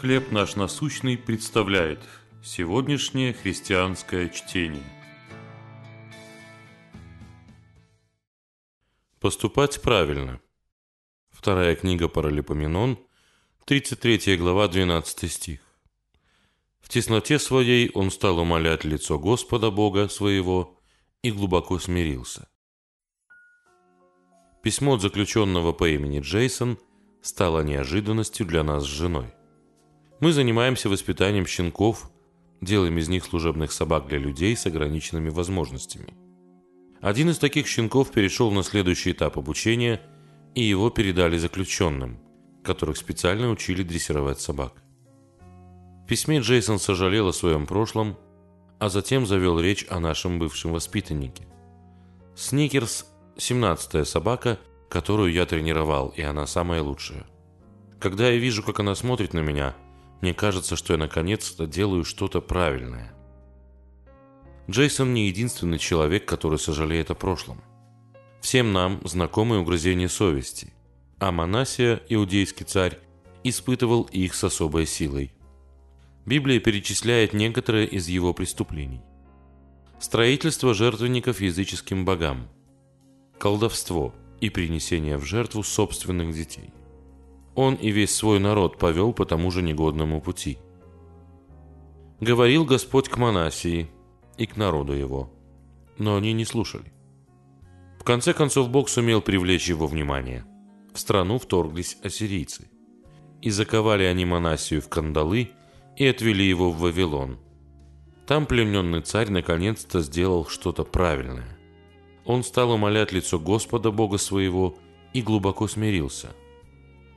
«Хлеб наш насущный» представляет сегодняшнее христианское чтение. Поступать правильно. Вторая книга Паралипоменон, 33 глава, 12 стих. В тесноте своей он стал умолять лицо Господа Бога своего и глубоко смирился. Письмо от заключенного по имени Джейсон стало неожиданностью для нас с женой. Мы занимаемся воспитанием щенков, делаем из них служебных собак для людей с ограниченными возможностями. Один из таких щенков перешел на следующий этап обучения, и его передали заключенным, которых специально учили дрессировать собак. В письме Джейсон сожалел о своем прошлом, а затем завел речь о нашем бывшем воспитаннике. Сникерс – 17-я собака, которую я тренировал, и она самая лучшая. Когда я вижу, как она смотрит на меня, мне кажется, что я наконец-то делаю что-то правильное. Джейсон не единственный человек, который сожалеет о прошлом. Всем нам знакомы угрызения совести, а Манасия, иудейский царь, испытывал их с особой силой – Библия перечисляет некоторые из его преступлений. Строительство жертвенников языческим богам, колдовство и принесение в жертву собственных детей. Он и весь свой народ повел по тому же негодному пути. Говорил Господь к Манасии и к народу его, но они не слушали. В конце концов Бог сумел привлечь его внимание. В страну вторглись ассирийцы. И заковали они Манасию в кандалы – и отвели его в Вавилон. Там плененный царь наконец-то сделал что-то правильное. Он стал умолять лицо Господа Бога своего и глубоко смирился.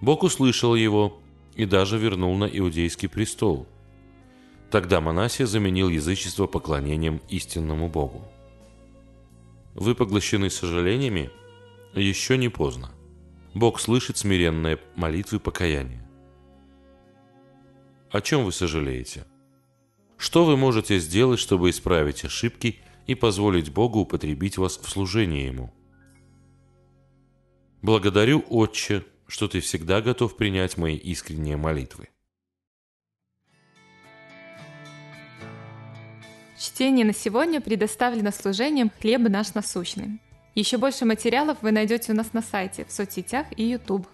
Бог услышал его и даже вернул на иудейский престол. Тогда Манасия заменил язычество поклонением истинному Богу. Вы поглощены сожалениями? Еще не поздно. Бог слышит смиренные молитвы покаяния. О чем вы сожалеете? Что вы можете сделать, чтобы исправить ошибки и позволить Богу употребить вас в служении Ему? Благодарю, Отче, что Ты всегда готов принять мои искренние молитвы. Чтение на сегодня предоставлено служением «Хлеб наш насущный». Еще больше материалов вы найдете у нас на сайте, в соцсетях и YouTube.